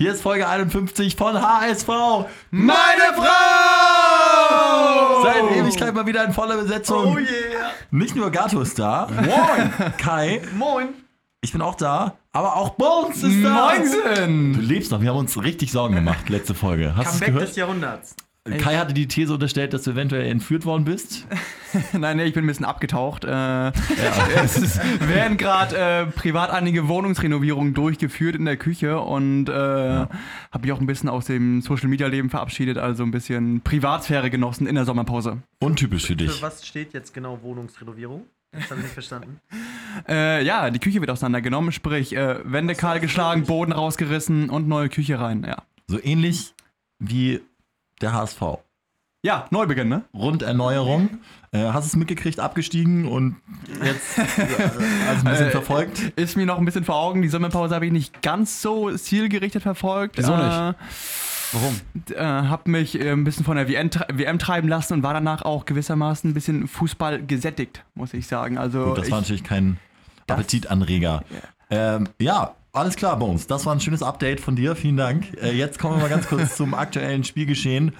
Hier ist Folge 51 von HSV. Meine Frau! Seit Ewigkeit mal wieder in voller Besetzung. Oh yeah! Nicht nur Gato ist da. Moin! Kai, Moin! ich bin auch da. Aber auch Bones ist da. Du Moinsen! lebst noch. Wir haben uns richtig Sorgen gemacht, letzte Folge. Hast du Comeback gehört? des Jahrhunderts. Kai hatte die These unterstellt, dass du eventuell entführt worden bist. Nein, nee, ich bin ein bisschen abgetaucht. Äh, Es ist, werden gerade äh, privat einige Wohnungsrenovierungen durchgeführt in der Küche und äh, habe mich auch ein bisschen aus dem Social-Media-Leben verabschiedet, also ein bisschen Privatsphäre genossen in der Sommerpause. Untypisch für Für dich. was steht jetzt genau Wohnungsrenovierung? Das habe ich nicht verstanden. Äh, ja, die Küche wird auseinandergenommen, sprich äh, Wände kahl geschlagen, Boden rausgerissen und neue Küche rein. Ja, So ähnlich wie der HSV. ja Neubeginn, ne? Runderneuerung. Äh, hast du es mitgekriegt, abgestiegen und jetzt äh, also ein bisschen Äh, verfolgt? Ist mir noch ein bisschen vor Augen. Die Sommerpause habe ich nicht ganz so zielgerichtet verfolgt. Wieso nicht? Äh, Warum? äh, hab mich äh, ein bisschen von der WM, WM treiben lassen und war danach auch gewissermaßen ein bisschen Fußball gesättigt, muss ich sagen. Also Gut, das ich, war natürlich kein Appetitanreger. Ähm, ja, alles klar uns. Das war ein schönes Update von dir. Vielen Dank. Äh, jetzt kommen wir mal ganz kurz zum aktuellen Spielgeschehen.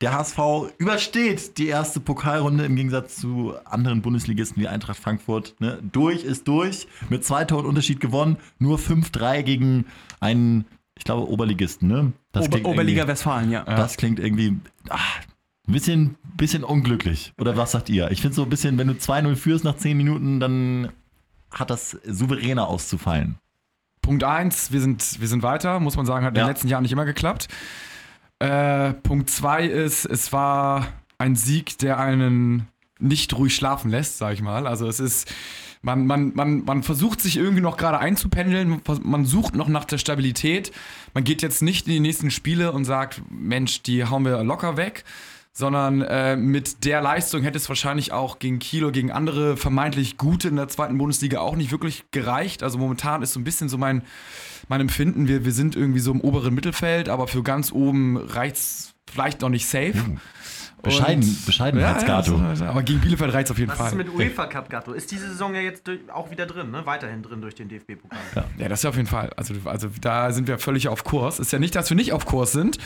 Der HSV übersteht die erste Pokalrunde im Gegensatz zu anderen Bundesligisten wie Eintracht Frankfurt. Ne? Durch ist durch. Mit zwei Toren Unterschied gewonnen. Nur 5-3 gegen einen, ich glaube, Oberligisten. Ne? Ober Oberliga Westfalen, ja. Das klingt irgendwie ach, ein bisschen, bisschen unglücklich. Oder was sagt ihr? Ich finde so ein bisschen, wenn du 2-0 führst nach 10 Minuten, dann hat das souveräner auszufallen. Punkt 1, wir sind, wir sind weiter, muss man sagen, hat in Ja. den letzten Jahren nicht immer geklappt. Äh, Punkt 2 ist, es war ein Sieg, der einen nicht ruhig schlafen lässt, sag ich mal. Also es ist, man, man, man, man versucht sich irgendwie noch gerade einzupendeln, man sucht noch nach der Stabilität. Man geht jetzt nicht in die nächsten Spiele und sagt, Mensch, die hauen wir locker weg, sondern äh, mit der Leistung hätte es wahrscheinlich auch gegen Kilo, gegen andere vermeintlich gute in der zweiten Bundesliga auch nicht wirklich gereicht. Also momentan ist so ein bisschen so mein, mein Empfinden, wir, wir sind irgendwie so im oberen Mittelfeld, aber für ganz oben reicht es vielleicht noch nicht safe. Bescheiden, Und- Bescheidenheitsgato. Ja, ja, aber gegen Bielefeld reicht es auf jeden Was Fall. ist mit UEFA Cup, Gatto? Ist diese Saison ja jetzt durch, auch wieder drin, ne? Weiterhin drin durch den DFB-Pokal. Ja, das ist ja auf jeden Fall. Also, also da sind wir völlig auf Kurs. Ist ja nicht, dass wir nicht auf Kurs sind.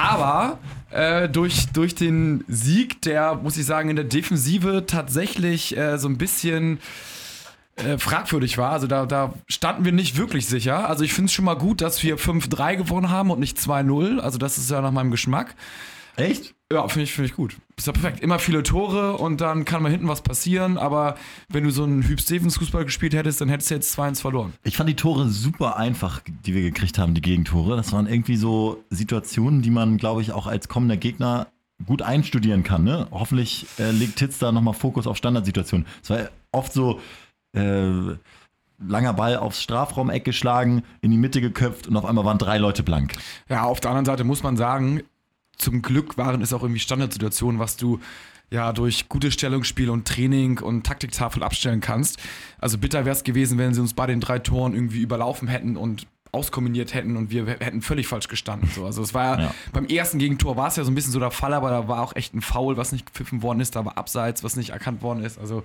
Aber äh, durch, durch den Sieg, der, muss ich sagen, in der Defensive tatsächlich äh, so ein bisschen äh, fragwürdig war. Also da, da standen wir nicht wirklich sicher. Also ich finde es schon mal gut, dass wir 5-3 gewonnen haben und nicht 2-0. Also das ist ja nach meinem Geschmack. Echt? Ja, finde ich, finde ich gut. Ist ja perfekt. Immer viele Tore und dann kann mal hinten was passieren. Aber wenn du so einen Hüb Stevens Fußball gespielt hättest, dann hättest du jetzt 2-1 verloren. Ich fand die Tore super einfach, die wir gekriegt haben, die Gegentore. Das waren irgendwie so Situationen, die man, glaube ich, auch als kommender Gegner gut einstudieren kann. Ne? Hoffentlich äh, legt Titz da nochmal Fokus auf Standardsituationen. Es war oft so, äh, langer Ball aufs Strafraumeck geschlagen, in die Mitte geköpft und auf einmal waren drei Leute blank. Ja, auf der anderen Seite muss man sagen, zum Glück waren es auch irgendwie Standardsituationen, was du ja durch gutes Stellungsspiel und Training und Taktiktafel abstellen kannst. Also bitter wäre es gewesen, wenn sie uns bei den drei Toren irgendwie überlaufen hätten und auskombiniert hätten und wir hätten völlig falsch gestanden. So. Also es war Ja. beim ersten Gegentor war es ja so ein bisschen so der Fall, aber da war auch echt ein Foul, was nicht gepfiffen worden ist, da war Abseits, was nicht erkannt worden ist. Also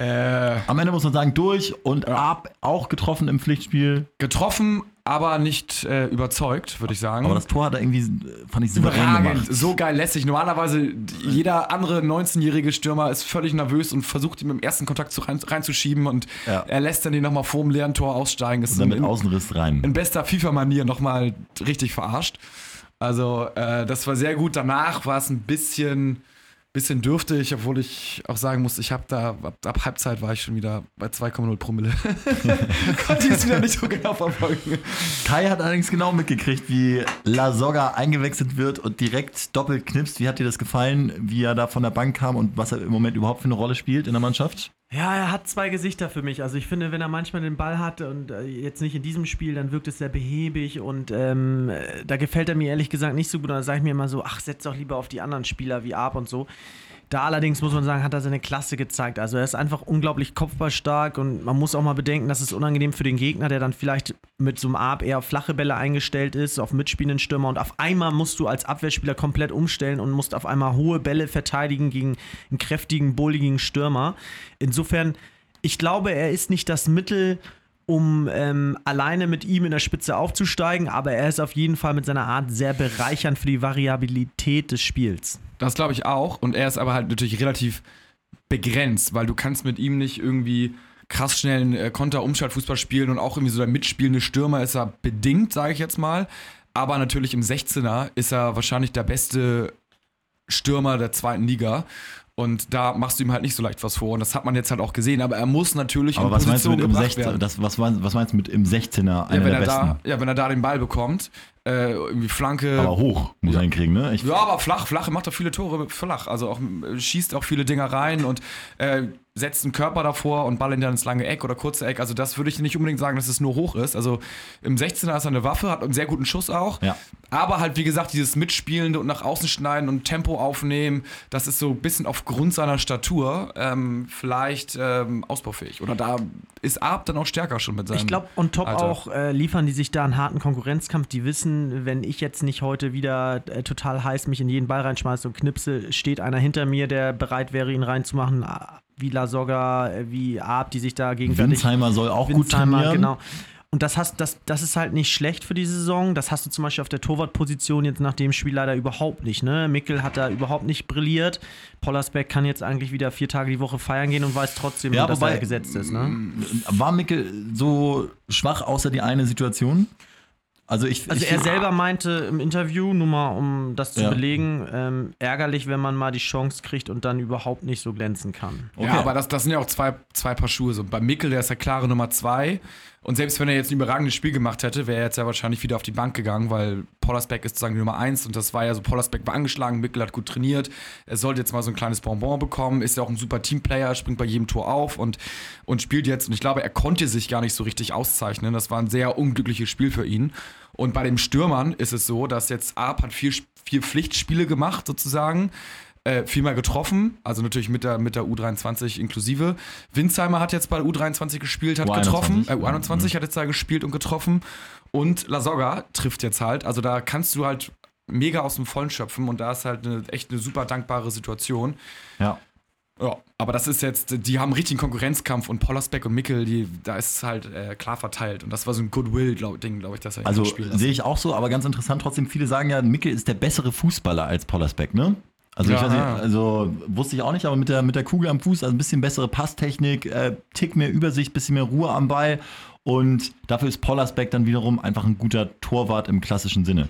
äh, Am Ende muss man sagen, durch und ab, auch getroffen im Pflichtspiel. getroffen, aber nicht äh, überzeugt, würde ich sagen. Aber das Tor hat er irgendwie, fand ich souverän Überragend, gemacht. so geil lässig. Normalerweise, jeder andere 19-jährige Stürmer ist völlig nervös und versucht ihm im ersten Kontakt zu rein, reinzuschieben und Ja. er lässt dann den nochmal vor dem leeren Tor aussteigen. Das Und ist dann in, mit Außenriss rein. in bester FIFA-Manier nochmal richtig verarscht. Also, äh, das war sehr gut. Danach war es ein bisschen, bisschen dürftig, obwohl ich auch sagen muss, ich habe da, ab, ab Halbzeit war ich schon wieder bei 2,0 Promille. Konnte ich es wieder nicht so genau verfolgen. Kai hat allerdings genau mitgekriegt, wie La Soga eingewechselt wird und direkt doppelt knipst. Wie hat dir das gefallen, wie er da von der Bank kam und was er im Moment überhaupt für eine Rolle spielt in der Mannschaft? Ja, er hat zwei Gesichter für mich. Also ich finde, wenn er manchmal den Ball hat und äh, jetzt nicht in diesem Spiel, dann wirkt es sehr behäbig und ähm, äh, da gefällt er mir ehrlich gesagt nicht so gut. Da sage ich mir immer so, ach, setz doch lieber auf die anderen Spieler wie Arp und so. Da allerdings muss man sagen, hat er seine Klasse gezeigt. Also er ist einfach unglaublich kopfballstark und man muss auch mal bedenken, dass es unangenehm für den Gegner, der dann vielleicht mit so einem Arp eher auf flache Bälle eingestellt ist, auf mitspielenden Stürmer und auf einmal musst du als Abwehrspieler komplett umstellen und musst auf einmal hohe Bälle verteidigen gegen einen kräftigen, bulligen Stürmer. Insofern, ich glaube, er ist nicht das Mittel, um ähm, alleine mit ihm in der Spitze aufzusteigen, aber er ist auf jeden Fall mit seiner Art sehr bereichernd für die Variabilität des Spiels. Das glaube ich auch. Und er ist aber halt natürlich relativ begrenzt, weil du kannst mit ihm nicht irgendwie krass schnellen äh, Konter-Umschaltfußball spielen und auch irgendwie so der mitspielende Stürmer ist er bedingt, sage ich jetzt mal. Aber natürlich im 16er ist er wahrscheinlich der beste Stürmer der zweiten Liga. Und da machst du ihm halt nicht so leicht was vor. Und das hat man jetzt halt auch gesehen. Aber er muss natürlich Aber was meinst du mit Position im gebracht 16 werden. das, was, meinst, was meinst du mit im 16er einer Ja wenn, der er besten? da, ja, wenn er da den Ball bekommt, äh, irgendwie Flanke. Aber hoch muss er hinkriegen, ne? Ich, Ja, aber flach, flach, er macht auch viele Tore flach. Also auch schießt auch viele Dinger rein und äh, setzt einen Körper davor und Ball in dann ins lange Eck oder kurze Eck. Also das würde ich nicht unbedingt sagen, dass es nur hoch ist. Also im 16er ist er eine Waffe, hat einen sehr guten Schuss auch. Ja. Aber halt, wie gesagt, dieses Mitspielende und nach außen schneiden und Tempo aufnehmen, das ist so ein bisschen aufgrund seiner Statur ähm, vielleicht ähm, ausbaufähig. Oder da ist Arp dann auch stärker schon mit seinem Ich glaube, on top Alter. auch äh, liefern die sich da einen harten Konkurrenzkampf. Die wissen, wenn ich jetzt nicht heute wieder äh, total heiß mich in jeden Ball reinschmeiße und knipse, steht einer hinter mir, der bereit wäre, ihn reinzumachen, ah, wie Lasogga, äh, wie Arp, die sich da gegenseitig Winsheimer soll auch gut Winsheimer, trainieren. genau. Und das, hast, das, das ist halt nicht schlecht für die Saison. Das hast du zum Beispiel auf der Torwartposition jetzt nach dem Spiel leider überhaupt nicht. Ne? Mickel hat da überhaupt nicht brilliert. Pollersbeck kann jetzt eigentlich wieder vier Tage die Woche feiern gehen und weiß trotzdem, Ja, dass wobei- er gesetzt ist. Ne? War Mickel so schwach außer die eine Situation? Also ich, Also ich, er selber meinte im Interview, nur mal um das zu Ja. belegen, ähm, ärgerlich, wenn man mal die Chance kriegt und dann überhaupt nicht so glänzen kann. Okay. Ja, aber das, das sind ja auch zwei, zwei Paar Schuhe. So, bei Mikkel, der ist ja klare Nummer zwei. Und selbst wenn er jetzt ein überragendes Spiel gemacht hätte, wäre er jetzt ja wahrscheinlich wieder auf die Bank gegangen, weil Pollersbeck ist sozusagen die Nummer eins und das war ja so, Pollersbeck war angeschlagen, Mikkel hat gut trainiert, er sollte jetzt mal so ein kleines Bonbon bekommen, ist ja auch ein super Teamplayer, springt bei jedem Tor auf und, und spielt jetzt. Und ich glaube, er konnte sich gar nicht so richtig auszeichnen. Das war ein sehr unglückliches Spiel für ihn. Und bei den Stürmern ist es so, dass jetzt Arp hat vier, vier Pflichtspiele gemacht, sozusagen äh, viermal getroffen, also natürlich mit der, mit der U23 inklusive. Winsheimer hat jetzt bei der U23 gespielt, hat U21, getroffen. Äh, ja. U21 hat jetzt da gespielt und getroffen. Und Lasogga trifft jetzt halt. Also da kannst du halt mega aus dem Vollen schöpfen und da ist halt eine, echt eine super dankbare Situation. ja. Ja, aber das ist jetzt, die haben einen richtigen Konkurrenzkampf und Pollersbeck und Mickel, die, da ist es halt äh, klar verteilt. Und das war so ein Goodwill-Ding, glaube ich, dass er Also sehe ich auch so, aber ganz interessant trotzdem, viele sagen ja, Mickel ist der bessere Fußballer als Pollersbeck, ne? Also, ich Ja. weiß nicht, also wusste ich auch nicht, aber mit der, mit der Kugel am Fuß, also ein bisschen bessere Passtechnik, äh, Tick mehr Übersicht, bisschen mehr Ruhe am Ball und dafür ist Pollersbeck dann wiederum einfach ein guter Torwart im klassischen Sinne.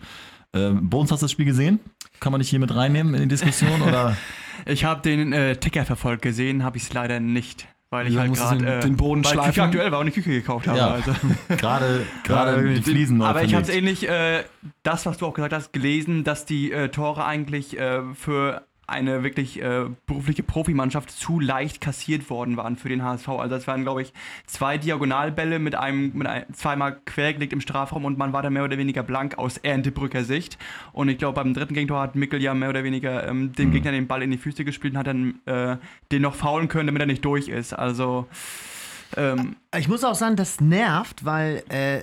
Ähm, Bones, hast du das Spiel gesehen? Kann man dich hier mit reinnehmen in die Diskussion? oder? Ich habe den äh, Ticker verfolgt gesehen, habe ich es leider nicht. Weil ich Ja, halt gerade den- äh, den Boden weil schleifen. Aktuell war und die Küche gekauft habe. Ja. Also. Gerade gerade die Äh, Fliesen neu Aber ich habe es verlegt. ähnlich, äh, das, was du auch gesagt hast, gelesen, dass die äh, Tore eigentlich äh, für eine wirklich äh, berufliche Profimannschaft zu leicht kassiert worden waren für den HSV. Also es waren, glaube ich, zwei Diagonalbälle mit einem, mit einem zweimal quergelegt im Strafraum und man war da mehr oder weniger blank aus Erntebrücker Sicht. Und ich glaube, beim dritten Gegentor hat Mickel ja mehr oder weniger ähm, dem Gegner den Ball in die Füße gespielt und hat dann äh, den noch faulen können, damit er nicht durch ist. Also ähm, Ich muss auch sagen, das nervt, weil äh,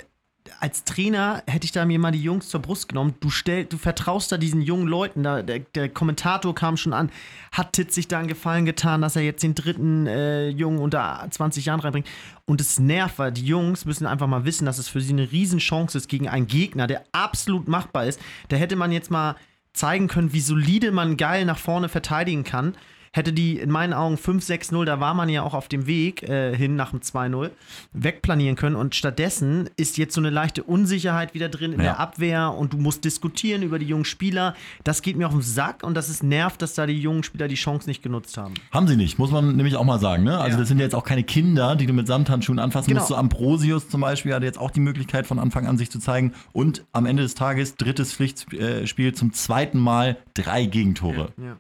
als Trainer hätte ich da mir mal die Jungs zur Brust genommen. Du, stell, du vertraust da diesen jungen Leuten. Da, der, der Kommentator kam schon an, hat Titz sich da einen Gefallen getan, dass er jetzt den dritten äh, Jungen unter 20 Jahren reinbringt. Und es nervt, weil die Jungs müssen einfach mal wissen, dass es für sie eine Riesenchance ist gegen einen Gegner, der absolut machbar ist. Da hätte man jetzt mal zeigen können, wie solide man geil nach vorne verteidigen kann. Hätte die in meinen Augen 5-6-0, da war man ja auch auf dem Weg äh, hin nach dem 2-0, wegplanieren können. Und stattdessen ist jetzt so eine leichte Unsicherheit wieder drin in Ja. der Abwehr und du musst diskutieren über die jungen Spieler. Das geht mir auf den Sack und das ist nervt, dass da die jungen Spieler die Chance nicht genutzt haben. Haben sie nicht, muss man nämlich auch mal sagen. Ne? Also Ja. das sind ja jetzt auch keine Kinder, die du mit Samthandschuhen anfassen Genau. musst. So Ambrosius zum Beispiel hatte jetzt auch die Möglichkeit von Anfang an sich zu zeigen. Und am Ende des Tages drittes Pflichtspiel zum zweiten Mal drei Gegentore. Ja.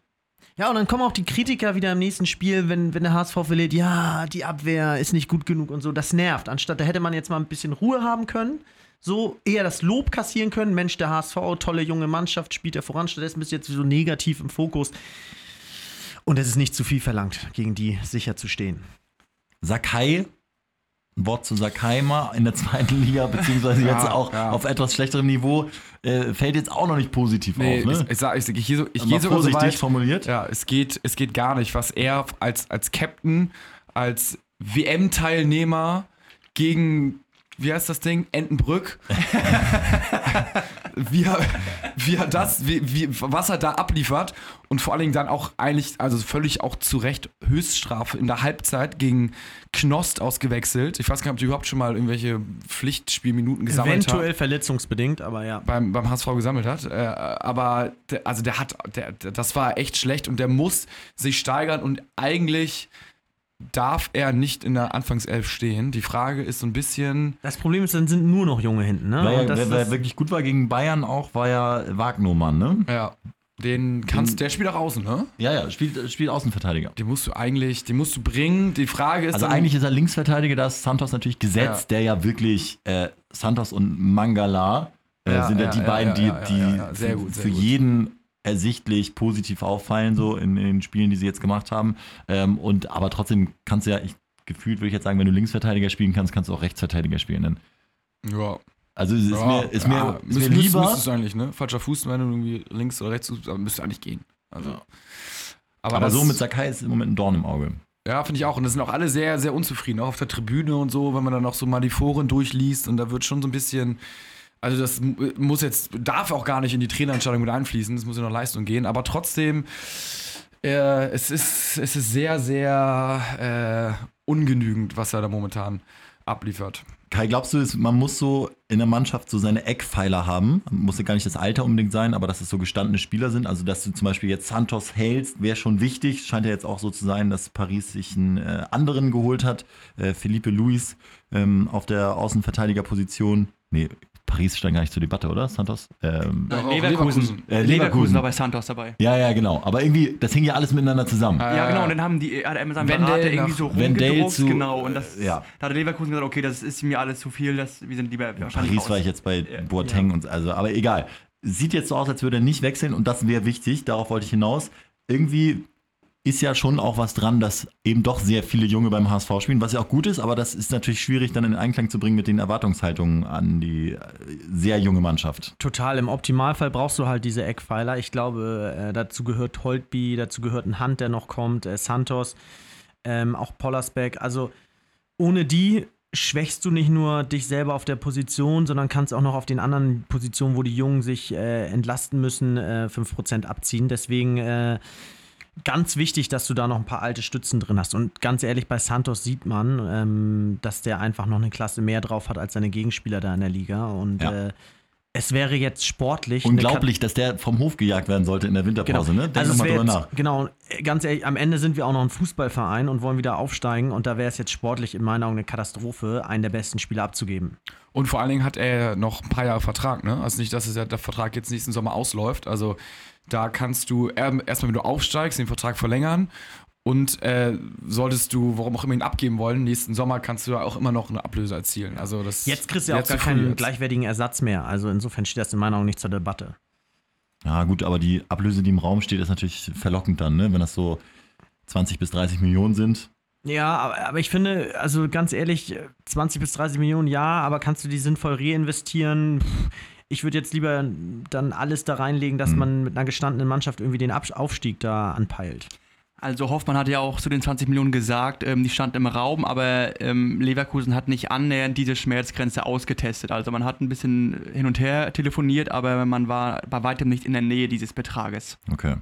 Ja, und dann kommen auch die Kritiker wieder im nächsten Spiel, wenn, wenn der HSV verliert, ja, die Abwehr ist nicht gut genug und so. Das nervt. Anstatt, da hätte man jetzt mal ein bisschen Ruhe haben können, so eher das Lob kassieren können. Mensch, der HSV, tolle junge Mannschaft, spielt er voran. Stattdessen bist du jetzt so negativ im Fokus. Und es ist nicht zu viel verlangt, gegen die sicher zu stehen. Sakai, Wort zu Sakai mal in der zweiten Liga, beziehungsweise Ja, jetzt auch ja. auf etwas schlechterem Niveau, äh, fällt jetzt auch noch nicht positiv Nee, auf. Ne? ich, ich, sag, ich, ich gehe so, ich gehe sogar so vorsichtig weit, formuliert. Ja, es geht, es geht gar nicht, was er als, als Captain, als WM-Teilnehmer gegen wie heißt das Ding? Entenbrück. wie, er, wie er das, wie, wie, was er da abliefert und vor allen Dingen dann auch eigentlich, also völlig auch zu Recht Höchststrafe in der Halbzeit gegen Knost ausgewechselt. Ich weiß gar nicht, ob du überhaupt schon mal irgendwelche Pflichtspielminuten gesammelt hast. Eventuell verletzungsbedingt, aber ja. beim, beim HSV gesammelt hat. Äh, aber der, also der hat, der, das war echt schlecht und der muss sich steigern und eigentlich darf er nicht in der Anfangself stehen. Die Frage ist so ein bisschen. Das Problem ist, dann sind nur noch Junge hinten, ne? Wer, Und das wer, wer wirklich gut war gegen Bayern auch, war ja Wagnermann, ne? Ja. Den kannst, der spielt auch außen, ne? Ja, ja, spielt, spielt Außenverteidiger. Den musst du eigentlich, den musst du bringen. Die Frage ist Also dann, eigentlich ist er Linksverteidiger, da ist Santos natürlich gesetzt, Ja. der ja wirklich äh, Santos und Mangala äh, Ja, sind ja, ja, die ja, beiden, die, für, gut. jeden ersichtlich positiv auffallen, so in, in den Spielen, die sie jetzt gemacht haben. Ähm, und aber trotzdem kannst du ja, ich, gefühlt würde ich jetzt sagen, wenn du Linksverteidiger spielen kannst, kannst du auch Rechtsverteidiger spielen. Dann. ja, Also es ist ja, mir, ist mir, ja, ist müsst- mir müsst- lieber. Müsstest du eigentlich, ne? Falscher Fuß, wenn du irgendwie links oder rechts, aber müsste eigentlich gehen. Also. Ja. Aber, aber so mit Sakai ist im Moment ein Dorn im Auge. Ja, finde ich auch. Und das sind auch alle sehr, sehr unzufrieden, auch auf der Tribüne und so, wenn man dann noch so mal die Foren durchliest und da wird schon so ein bisschen. Also das mu- muss jetzt, darf auch gar nicht in die Trainerentscheidung mit einfließen, das muss ja noch Leistung gehen, aber trotzdem, äh, es, ist, es ist sehr, sehr äh, ungenügend, was er da momentan abliefert. Kai, glaubst du, es- man muss so in der Mannschaft so seine Eckpfeiler haben? Muss ja gar nicht das Alter unbedingt sein, aber dass es so gestandene Spieler sind. Also, dass du zum Beispiel jetzt Santos hältst, wäre schon wichtig. Scheint ja jetzt auch so zu sein, dass Paris sich einen äh, anderen geholt hat. Äh, Felipe Luis ähm, auf der Außenverteidigerposition. Nee, Paris stand gar nicht zur Debatte, oder? Santos? Ähm, Nein, Auch Leverkusen. Äh, Leverkusen Leverkusen. war bei Santos dabei. ja, ja, genau. Aber irgendwie, das hing ja alles miteinander zusammen. Äh, Ja, genau, und dann haben die, er seinem Wendell Berater irgendwie so rumgedruckt, zu- genau, und das, ja. da hat Leverkusen gesagt, okay, das ist mir alles zu viel, das, wir sind lieber wahrscheinlich Paris raus. war ich jetzt bei Ja. Boateng und also, aber egal. Sieht jetzt so aus, als würde er nicht wechseln und das wäre wichtig, darauf wollte ich hinaus. Irgendwie ist ja schon auch was dran, dass eben doch sehr viele Junge beim HSV spielen, was ja auch gut ist, aber das ist natürlich schwierig dann in Einklang zu bringen mit den Erwartungshaltungen an die äh, sehr junge Mannschaft. Total. Im Optimalfall brauchst du halt diese Eckpfeiler. Ich glaube, äh, dazu gehört Holtby, dazu gehört ein Hand, der noch kommt, äh, Santos, ähm, auch Pollersbeck. Also ohne die schwächst du nicht nur dich selber auf der Position, sondern kannst auch noch auf den anderen Positionen, wo die Jungen sich äh, entlasten müssen, äh, 5% abziehen. Deswegen äh, ganz wichtig, dass du da noch ein paar alte Stützen drin hast. Und ganz ehrlich, bei Santos sieht man, ähm, dass der einfach noch eine Klasse mehr drauf hat als seine Gegenspieler da in der Liga. Und Ja. äh, es wäre jetzt sportlich. Unglaublich, dass der vom Hof gejagt werden sollte in der Winterpause, Genau. ne? Denk also mal drüber jetzt, nach. Genau, ganz ehrlich, am Ende sind wir auch noch ein Fußballverein und wollen wieder aufsteigen und da wäre es jetzt sportlich in meinen Augen eine Katastrophe, einen der besten Spieler abzugeben. Und vor allen Dingen hat er noch ein paar Jahre Vertrag, ne? Also nicht, dass es ja der Vertrag jetzt nächsten Sommer ausläuft. Also da kannst du er- erstmal, wenn du aufsteigst, den Vertrag verlängern. Und äh, solltest du, warum auch immer ihn abgeben wollen, nächsten Sommer kannst du ja auch immer noch eine Ablöse erzielen. Also das Jetzt kriegst du ja auch gar keinen jetzt. gleichwertigen Ersatz mehr. Also insofern steht das in meinen Augen nicht zur Debatte. Ja, gut, aber die Ablöse, die im Raum steht, ist natürlich verlockend dann, ne? Wenn das so 20 bis 30 Millionen sind. Ja, aber, aber ich finde, also ganz ehrlich, 20 bis 30 Millionen ja, aber kannst du die sinnvoll reinvestieren? Pff, Ich würde jetzt lieber dann alles da reinlegen, dass Hm. man mit einer gestandenen Mannschaft irgendwie den Aufstieg da anpeilt. Also Hoffmann hat ja auch zu den 20 Millionen gesagt, ähm, die stand im Raum, aber ähm, Leverkusen hat nicht annähernd diese Schmerzgrenze ausgetestet. Also man hat ein bisschen hin und her telefoniert, aber man war bei weitem nicht in der Nähe dieses Betrages. Okay.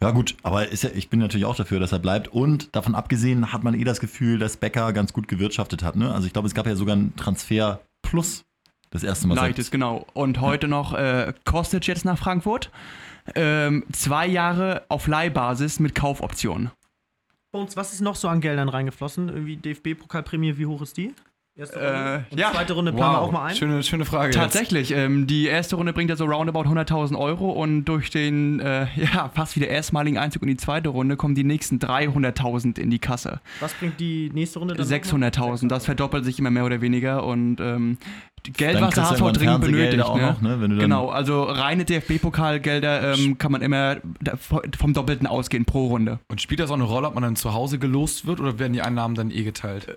Ja, gut, aber ja, ich bin natürlich auch dafür, dass er bleibt. Und davon abgesehen hat man eh das Gefühl, dass Becker ganz gut gewirtschaftet hat. Ne? Also ich glaube, es gab ja sogar einen Transfer plus das erste Mal. Leichtes, genau. Und heute noch äh, Kostic jetzt nach Frankfurt. Ähm, zwei Jahre auf Leihbasis mit Kaufoption. Bones, was ist noch so an Geldern reingeflossen? Irgendwie DFB-Pokalprämie, wie hoch ist die? Erste Äh, Runde? Und ja. Zweite Runde planen wir auch mal ein. Schöne, schöne Frage. Tatsächlich, ähm, die erste Runde bringt ja so roundabout 100.000 Euro und durch den äh, ja, fast wieder erstmaligen Einzug in die zweite Runde kommen die nächsten 300.000 in die Kasse. Was bringt die nächste Runde dann? 600.000, das verdoppelt sich immer mehr oder weniger und ähm, die Geld, Dann was der HSV dringend benötigt. auch Ne? noch, ne? Wenn du dann, Genau, also reine DFB-Pokalgelder ähm, kann man immer vom Doppelten ausgehen pro Runde. Und spielt das auch eine Rolle, ob man dann zu Hause gelost wird oder werden die Einnahmen dann eh geteilt?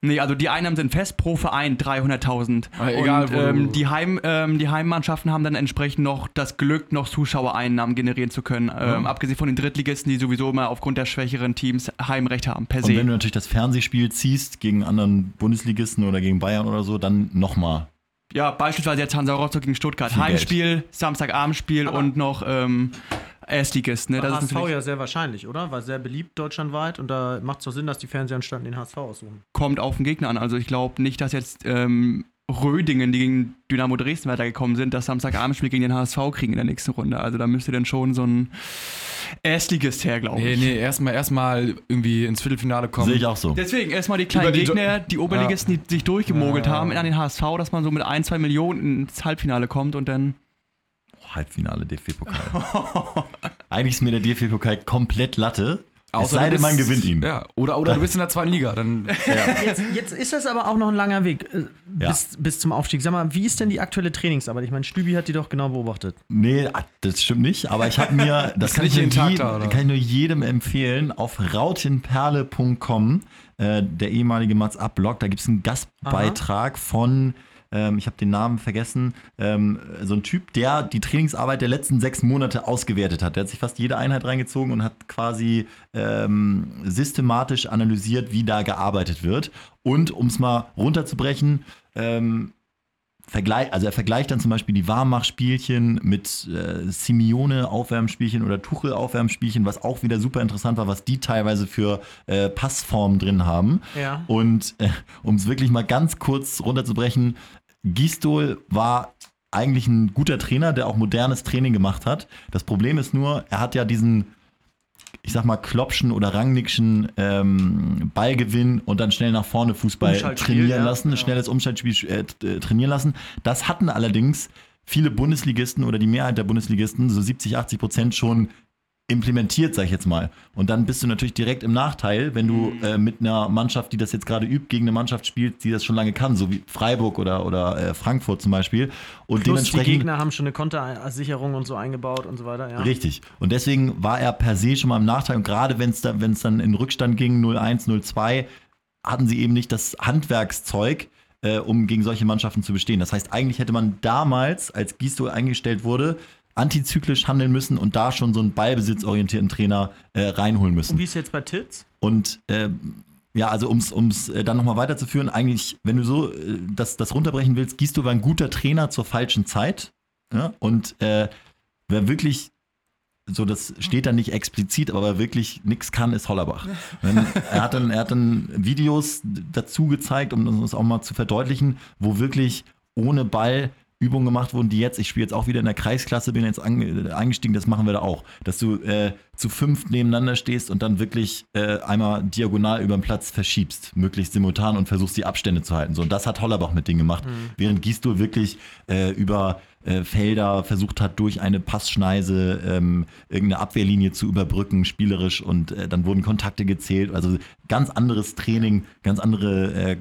Nee, also die Einnahmen sind fest pro Verein 300.000. Ah, egal, und ähm, die, Heim, ähm, die Heimmannschaften haben dann entsprechend noch das Glück, noch Zuschauereinnahmen generieren zu können. Ähm, abgesehen von den Drittligisten, die sowieso immer aufgrund der schwächeren Teams Heimrecht haben, per Und wenn se. du natürlich das Fernsehspiel ziehst gegen anderen Bundesligisten oder gegen Bayern oder so, dann nochmal. Ja, beispielsweise jetzt Hansa Rostock gegen Stuttgart. Viel Heimspiel, Samstagabendspiel Aber- und noch ähm, Erstligist. Ne? Das ist HSV ja sehr wahrscheinlich, oder? War sehr beliebt deutschlandweit und da macht es doch Sinn, dass die Fernsehanstalten den HSV aussuchen. kommt auf den Gegner an. Also ich glaube nicht, dass jetzt ähm, Rödingen, die gegen Dynamo Dresden weitergekommen sind, das Samstagabendspiel gegen den HSV kriegen in der nächsten Runde. Also da müsste dann schon so ein Erstligist her, glaube Nee, ich. nee, erstmal erstmal irgendwie ins Viertelfinale kommen. Sehe ich auch so. Deswegen erstmal die kleinen die Gegner, die Oberligisten, die sich durchgemogelt Ja. haben an den HSV, dass man so mit ein, zwei Millionen ins Halbfinale kommt und dann. Halbfinale DFB-Pokal. Eigentlich ist mir der DFB-Pokal komplett Latte. Es Außer sei du denn, man gewinnt ihn. Ja, oder, oder du bist in der zweiten Liga. Dann Jetzt, jetzt ist das aber auch noch ein langer Weg äh, Ja. bis, bis zum Aufstieg. Sag mal, wie ist denn die aktuelle Trainingsarbeit? Ich meine, Stübi hat die doch genau beobachtet. Nee, ah, das stimmt nicht, aber ich habe mir, das kann, nicht ich nur jeden Tag jedem, da, oder? kann ich nur jedem empfehlen, auf rautenperle.com, äh, der ehemalige Mats Up Blog, da gibt es einen Gastbeitrag von, ähm, ich habe den Namen vergessen, ähm, so ein Typ, der die Trainingsarbeit der letzten sechs Monate ausgewertet hat. Der hat sich fast jede Einheit reingezogen und hat quasi ähm, systematisch analysiert, wie da gearbeitet wird. Und um es mal runterzubrechen, ähm, Vergleich, also er vergleicht dann zum Beispiel die Warmmachspielchen mit äh, Simeone-Aufwärmspielchen oder Tuchel-Aufwärmspielchen, was auch wieder super interessant war, was die teilweise für äh, Passformen drin haben. Ja. Und äh, um es wirklich mal ganz kurz runterzubrechen, Gistol war eigentlich ein guter Trainer, der auch modernes Training gemacht hat. Das Problem ist nur, er hat ja diesen, ich sag mal, Klopschen oder Rangnickschen ähm, Ballgewinn und dann schnell nach vorne Fußball trainieren ja. lassen, Ja. schnelles Umschaltspiel äh, äh, trainieren lassen. Das hatten allerdings viele Bundesligisten oder die Mehrheit der Bundesligisten, so 70, 80 Prozent schon implementiert, sag ich jetzt mal. Und dann bist du natürlich direkt im Nachteil, wenn du Mhm. äh, mit einer Mannschaft, die das jetzt gerade übt, gegen eine Mannschaft spielst, die das schon lange kann, so wie Freiburg oder, oder äh, Frankfurt zum Beispiel. Und Plus die dementsprechend Gegner haben schon eine Kontersicherung und so eingebaut und so weiter. Ja. Richtig. Und deswegen war er per se schon mal im Nachteil. Und gerade wenn es da, wenn's dann in Rückstand ging, 0-1, 0-2, hatten sie eben nicht das Handwerkszeug, äh, um gegen solche Mannschaften zu bestehen. Das heißt, eigentlich hätte man damals, als Gisto eingestellt wurde, antizyklisch handeln müssen und da schon so einen ballbesitzorientierten Trainer äh, reinholen müssen. Und wie ist jetzt bei Titz? Und ähm, ja, also um es äh, dann nochmal weiterzuführen, eigentlich, wenn du so äh, das, das runterbrechen willst, Gisto war ein guter Trainer zur falschen Zeit. Ja? Und äh, wer wirklich, so das steht da nicht explizit, aber wer wirklich nichts kann, ist Hollerbach. Wenn, er, hat dann, er hat dann Videos dazu gezeigt, um das auch mal zu verdeutlichen, wo wirklich ohne Ball Übungen gemacht wurden, die jetzt, ich spiele jetzt auch wieder in der Kreisklasse, bin jetzt ange, eingestiegen, das machen wir da auch. Dass du äh, zu fünf nebeneinander stehst und dann wirklich äh, einmal diagonal über den Platz verschiebst, möglichst simultan und versuchst die Abstände zu halten. So, und das hat Hollerbach mit denen gemacht, während Gistol wirklich äh, über äh, Felder versucht hat, durch eine Passschneise ähm, irgendeine Abwehrlinie zu überbrücken, spielerisch und äh, dann wurden Kontakte gezählt. Also ganz anderes Training, ganz andere äh,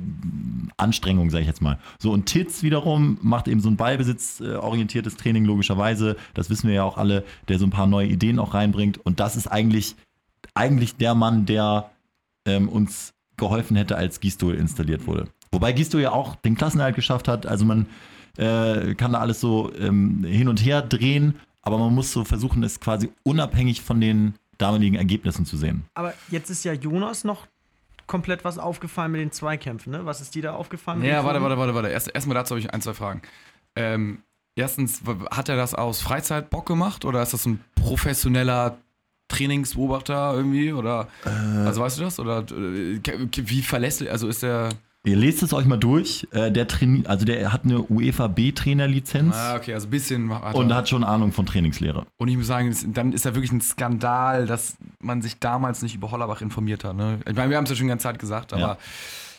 Anstrengung, sage ich jetzt mal. So, und Titz wiederum macht eben so ein ballbesitzorientiertes Training, logischerweise. Das wissen wir ja auch alle, der so ein paar neue Ideen auch reinbringt. Und das ist eigentlich, eigentlich der Mann, der ähm, uns geholfen hätte, als Gistol installiert wurde. Wobei Gistol ja auch den Klassenerhalt geschafft hat. Also man äh, kann da alles so ähm, hin und her drehen, aber man muss so versuchen, es quasi unabhängig von den damaligen Ergebnissen zu sehen. Aber jetzt ist ja Jonas noch komplett was aufgefallen mit den Zweikämpfen, ne? Was ist dir da aufgefallen? Ja, warte, warte, warte, warte. Erst, erstmal dazu habe ich ein, zwei Fragen. Ähm, erstens, hat er das aus Freizeit Bock gemacht oder ist das ein professioneller Trainingsbeobachter irgendwie? Oder also weißt du das? Oder äh, wie verlässlich, also ist der. Ihr lest es euch mal durch. Äh, der Traini also der hat eine UEFA B-Trainerlizenz Ah, okay, also ein bisschen hat und hat schon Ahnung von Trainingslehre. Und ich muss sagen, dann ist ja wirklich ein Skandal, dass man sich damals nicht über Hollerbach informiert hat. Ne? Ich meine, wir haben es ja schon die ganze Zeit gesagt, aber Ja.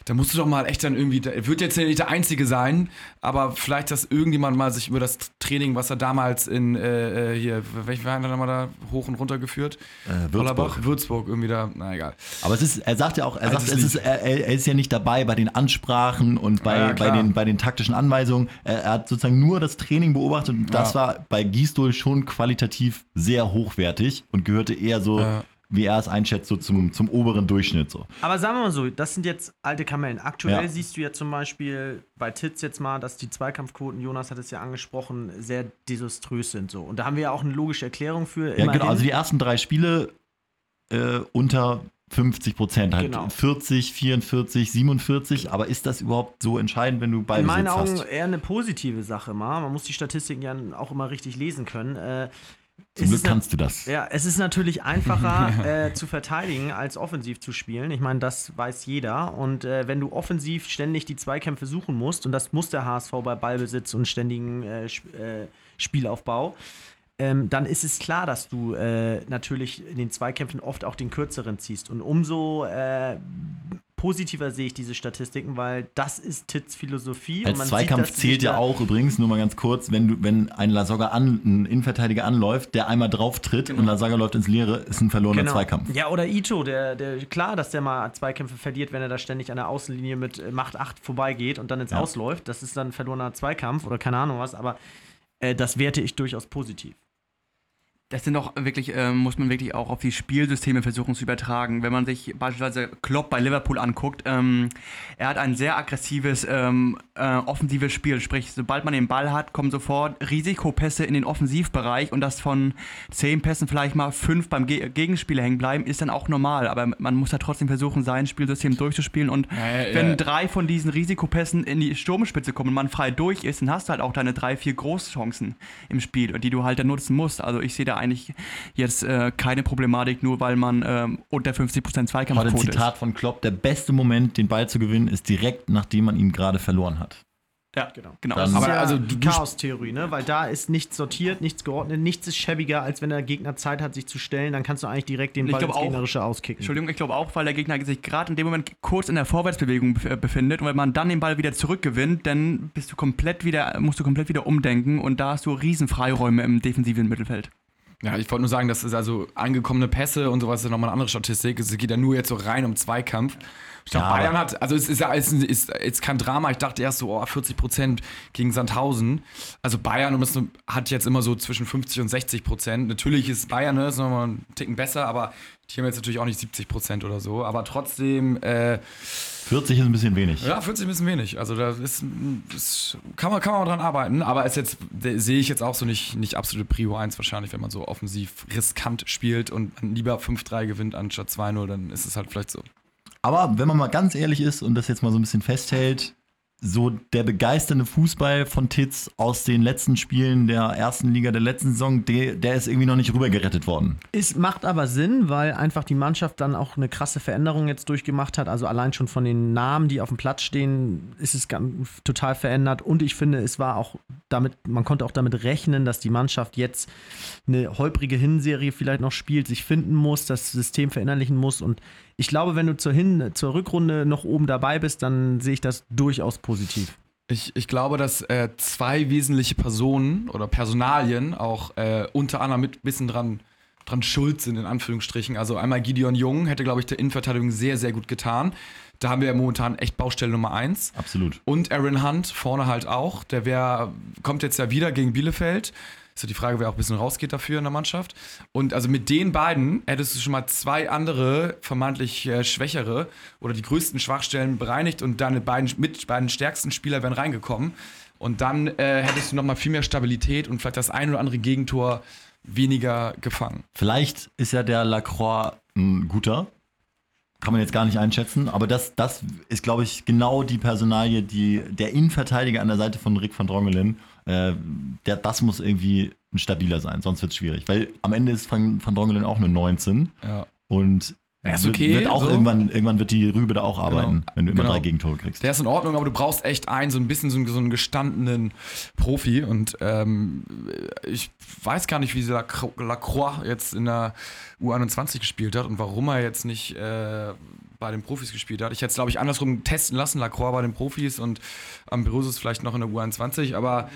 Da musst du doch mal echt dann irgendwie, er wird jetzt ja nicht der Einzige sein, aber vielleicht, dass irgendjemand mal sich über das Training, was er damals in, äh, äh, hier, welchen Verein hat er mal da hoch und runter geführt? Äh, Hollerbach, Würzburg, irgendwie da, na egal. Aber es ist, er sagt ja auch, er sagt, es ist, er, er ist ja nicht dabei bei den Ansprachen und bei, Ja, bei, den, bei den taktischen Anweisungen. Er, er hat sozusagen nur das Training beobachtet und das Ja. war bei Gisdol schon qualitativ sehr hochwertig und gehörte eher so Ja. Wie er es einschätzt, so zum, zum oberen Durchschnitt. So. Aber sagen wir mal so, das sind jetzt alte Kamellen. Aktuell Ja. siehst du ja zum Beispiel bei Titz jetzt mal, dass die Zweikampfquoten, Jonas hat es ja angesprochen, sehr desaströs sind. So. Und da haben wir ja auch eine logische Erklärung für. Ja, genau. Also die ersten drei Spiele äh, unter 50 Prozent, halt Genau. 40, 44, 47. Aber ist das überhaupt so entscheidend, wenn du in Ballbesitz meinen Augen hast? eher eine positive Sache mal. Man muss die Statistiken ja auch immer richtig lesen können. Äh, Zum Glück kannst du das. Ja, es ist natürlich einfacher äh, zu verteidigen, als offensiv zu spielen. Ich meine, das weiß jeder. Und äh, wenn du offensiv ständig die Zweikämpfe suchen musst, und das muss der HSV bei Ballbesitz und ständigen äh, äh, Spielaufbau, ähm, dann ist es klar, dass du äh, natürlich in den Zweikämpfen oft auch den kürzeren ziehst. Und umso äh, positiver sehe ich diese Statistiken, weil das ist Tits Philosophie. und Als Zweikampf sieht, zählt ja auch übrigens, nur mal ganz kurz, wenn du, wenn ein Lasogga an, ein Innenverteidiger anläuft, der einmal drauf tritt und Lasogga läuft ins Leere, ist ein verlorener Genau. Zweikampf. Ja, oder Ito, der, der, klar, dass der mal Zweikämpfe verliert, wenn er da ständig an der Außenlinie mit äh, Macht 8 vorbeigeht und dann ins Ja. Ausläuft. Das ist dann ein verlorener Zweikampf oder keine Ahnung was, aber äh, das werte ich durchaus positiv. Das sind doch wirklich, ähm, muss man wirklich auch auf die Spielsysteme versuchen zu übertragen. Wenn man sich beispielsweise Klopp bei Liverpool anguckt, ähm, er hat ein sehr aggressives ähm, äh, offensives Spiel. Sprich, sobald man den Ball hat, kommen sofort Risikopässe in den Offensivbereich und dass von zehn Pässen vielleicht mal fünf beim Ge Gegenspieler hängen bleiben, ist dann auch normal. Aber man muss da trotzdem versuchen, sein Spielsystem durchzuspielen. Und Ja, ja, wenn ja. drei von diesen Risikopässen in die Sturmspitze kommen und man frei durch ist, dann hast du halt auch deine drei, vier Großchancen im Spiel, die du halt dann nutzen musst. Also ich sehe da eigentlich jetzt äh, keine Problematik, nur weil man ähm, unter 50% Heute ein Zweikampfquote ist. Zitat von Klopp, der beste Moment, den Ball zu gewinnen, ist direkt, nachdem man ihn gerade verloren hat. Ja, Genau. genau. Dann- Das Aber ist ja also die Chaos-Theorie, ne? Weil da ist nichts sortiert, nichts geordnet, nichts ist schäbiger, als wenn der Gegner Zeit hat, sich zu stellen. Dann kannst du eigentlich direkt den Ball ins auch- Gegnerische auskicken. Entschuldigung, ich glaube auch, weil der Gegner sich gerade in dem Moment kurz in der Vorwärtsbewegung äh, befindet und wenn man dann den Ball wieder zurückgewinnt, dann bist du komplett wieder, musst du komplett wieder umdenken und da hast du riesen Freiräume im defensiven Mittelfeld. Ja, ich wollte nur sagen, das ist also angekommene Pässe und sowas ist nochmal eine andere Statistik. Es geht ja nur jetzt so rein um Zweikampf. Ich glaube, Ja, Bayern hat, also es ist ja ist, ist jetzt kein Drama. Ich dachte erst so, oh, 40 Prozent gegen Sandhausen. Also Bayern und das hat jetzt immer so zwischen 50 und 60 Prozent. Natürlich ist Bayern ne, ist nochmal einen Ticken besser, aber die haben jetzt natürlich auch nicht 70 Prozent oder so. Aber trotzdem, äh, 40 ist ein bisschen wenig. ja, 40 ein bisschen wenig. Also da ist, ist kann, man, kann man dran arbeiten. Aber ist jetzt sehe ich jetzt auch so nicht, nicht absolute Prio 1 wahrscheinlich, wenn man so offensiv riskant spielt und lieber 5-3 gewinnt anstatt 2-0, dann ist es halt vielleicht so. Aber wenn man mal ganz ehrlich ist und das jetzt mal so ein bisschen festhält, so der begeisternde Fußball von Titz aus den letzten Spielen der ersten Liga der letzten Saison, der, der ist irgendwie noch nicht rübergerettet worden. Es macht aber Sinn, weil einfach die Mannschaft dann auch eine krasse Veränderung jetzt durchgemacht hat. Also allein schon von den Namen, die auf dem Platz stehen, ist es total verändert. Und ich finde, es war auch damit, man konnte auch damit rechnen, dass die Mannschaft jetzt eine holprige Hinserie vielleicht noch spielt, sich finden muss, das System verinnerlichen muss. Und ich glaube, wenn du zur, Hin zur Rückrunde noch oben dabei bist, dann sehe ich das durchaus positiv. Ich, ich glaube, dass äh, zwei wesentliche Personen oder Personalien auch äh, unter anderem mit ein bisschen dran, dran schuld sind, in Anführungsstrichen. Also einmal Gideon Jung hätte, glaube ich, der Innenverteidigung sehr, sehr gut getan. Da haben wir ja momentan echt Baustelle Nummer eins. Absolut. Und Aaron Hunt vorne halt auch. Der wär, kommt jetzt ja wieder gegen Bielefeld. Ist ja die Frage, wer auch ein bisschen rausgeht dafür in der Mannschaft. Und also mit den beiden hättest du schon mal zwei andere, vermeintlich äh, schwächere oder die größten Schwachstellen bereinigt und deine beiden, mit beiden stärksten Spieler wären reingekommen. Und dann äh, hättest du noch mal viel mehr Stabilität und vielleicht das ein oder andere Gegentor weniger gefangen. Vielleicht ist ja der Lacroix ein guter. Kann man jetzt gar nicht einschätzen, aber das, das ist, glaube ich, genau die Personalie, die der Innenverteidiger an der Seite von Rick van Drongelen, äh, der, das muss irgendwie ein stabiler sein, sonst wird es schwierig. Weil am Ende ist Van, van Drongelen auch eine 19 Ja. und Ja, ist okay, wird auch so. irgendwann, irgendwann wird die Rübe da auch arbeiten, wenn du immer Genau. drei Gegentore kriegst. Der ist in Ordnung, aber du brauchst echt einen, so ein bisschen so einen, so einen gestandenen Profi. Und ähm, ich weiß gar nicht, wie Lac- Lacroix jetzt in der U21 gespielt hat und warum er jetzt nicht äh, bei den Profis gespielt hat. Ich hätte es, glaube ich, andersrum testen lassen, Lacroix bei den Profis und Ambrosius vielleicht noch in der U21. Aber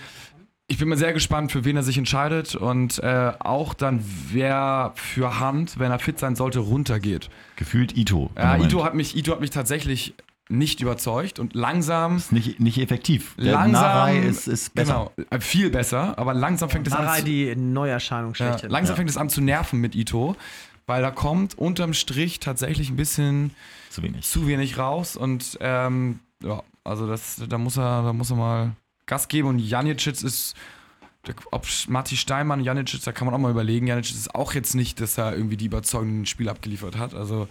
ich bin mal sehr gespannt, für wen er sich entscheidet und äh, auch dann, wer für Hand, wenn er fit sein sollte, runtergeht. Gefühlt Ito. Ja, Moment. Ito hat, mich, Ito hat mich tatsächlich nicht überzeugt und langsam. ist nicht, nicht effektiv. Der langsam Narei ist, ist besser. Genau, äh, viel besser, aber langsam fängt es an. Narei die Neuerscheinung Ja, schlechthin. langsam Ja. fängt es an zu nerven mit Ito. Weil da kommt unterm Strich tatsächlich ein bisschen Zu wenig. zu wenig raus und ähm, ja, also das, da muss er, da muss er mal Gas geben und Janicic ist, der- ob Matti Steinmann, Janicic, da kann man auch mal überlegen. Janicic ist auch jetzt nicht, dass er irgendwie die überzeugenden Spiele abgeliefert hat. Also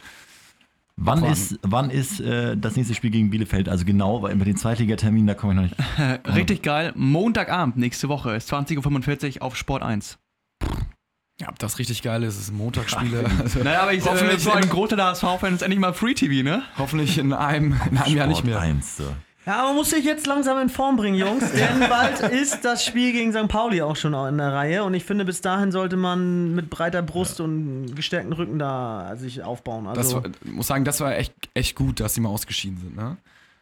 Wann ist, wann ist äh, das nächste Spiel gegen Bielefeld? Also genau, weil mit den Zweitligaterminen, da komme ich noch nicht. Richtig geil. Montagabend nächste Woche ist 20.45 Uhr auf Sport 1. ja, ob das richtig geil ist, es sind Montagsspiele. Also, Naja, aber ich Hoffentlich äh, so ein in- Großteil der HSV-Fans endlich mal Free TV, ne? hoffentlich in einem, in einem Jahr nicht mehr. 1, so. Ja, man muss sich jetzt langsam in Form bringen, Jungs, denn bald ist das Spiel gegen St. Pauli auch schon in der Reihe und ich finde, bis dahin sollte man mit breiter Brust und gestärkten Rücken da sich aufbauen. Das Also, war, muss sagen, das war echt, echt gut, dass sie mal ausgeschieden sind. Ne?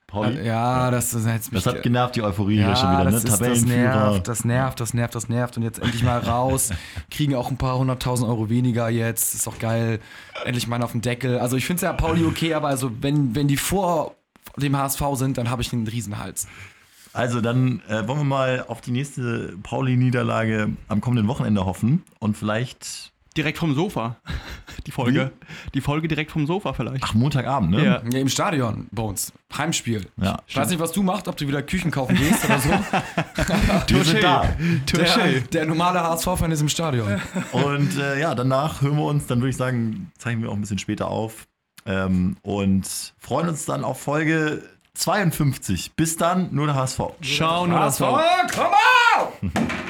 Pauli? Ja, das, das, jetzt Das hat genervt, die Euphorie hier ja, schon wieder, ne? das, ist, das nervt, das nervt, das nervt, das nervt. Und jetzt endlich mal raus. Kriegen auch ein paar hunderttausend Euro weniger jetzt. Ist doch geil. Endlich mal auf den Deckel. Also ich finde es ja Pauli okay, aber also wenn, wenn die vor dem HSV sind, dann habe ich einen Riesenhals. Also dann äh, wollen wir mal auf die nächste Pauli-Niederlage am kommenden Wochenende hoffen und vielleicht, Direkt vom Sofa. Die Folge. Die Folge direkt vom Sofa vielleicht. ach, Montagabend, ne? Ja. Ja, im Stadion bei uns. Heimspiel. Ja, Ich weiß nicht, was du machst, ob du wieder Küchen kaufen gehst oder so. wir sind da. Der, der normale HSV-Fan ist im Stadion. Und äh, ja, danach hören wir uns, dann würde ich sagen, zeichnen wir auch ein bisschen später auf ähm, und freuen uns dann auf Folge 52. Bis dann, nur der HSV. Ciao, nur das HSV, komm auf!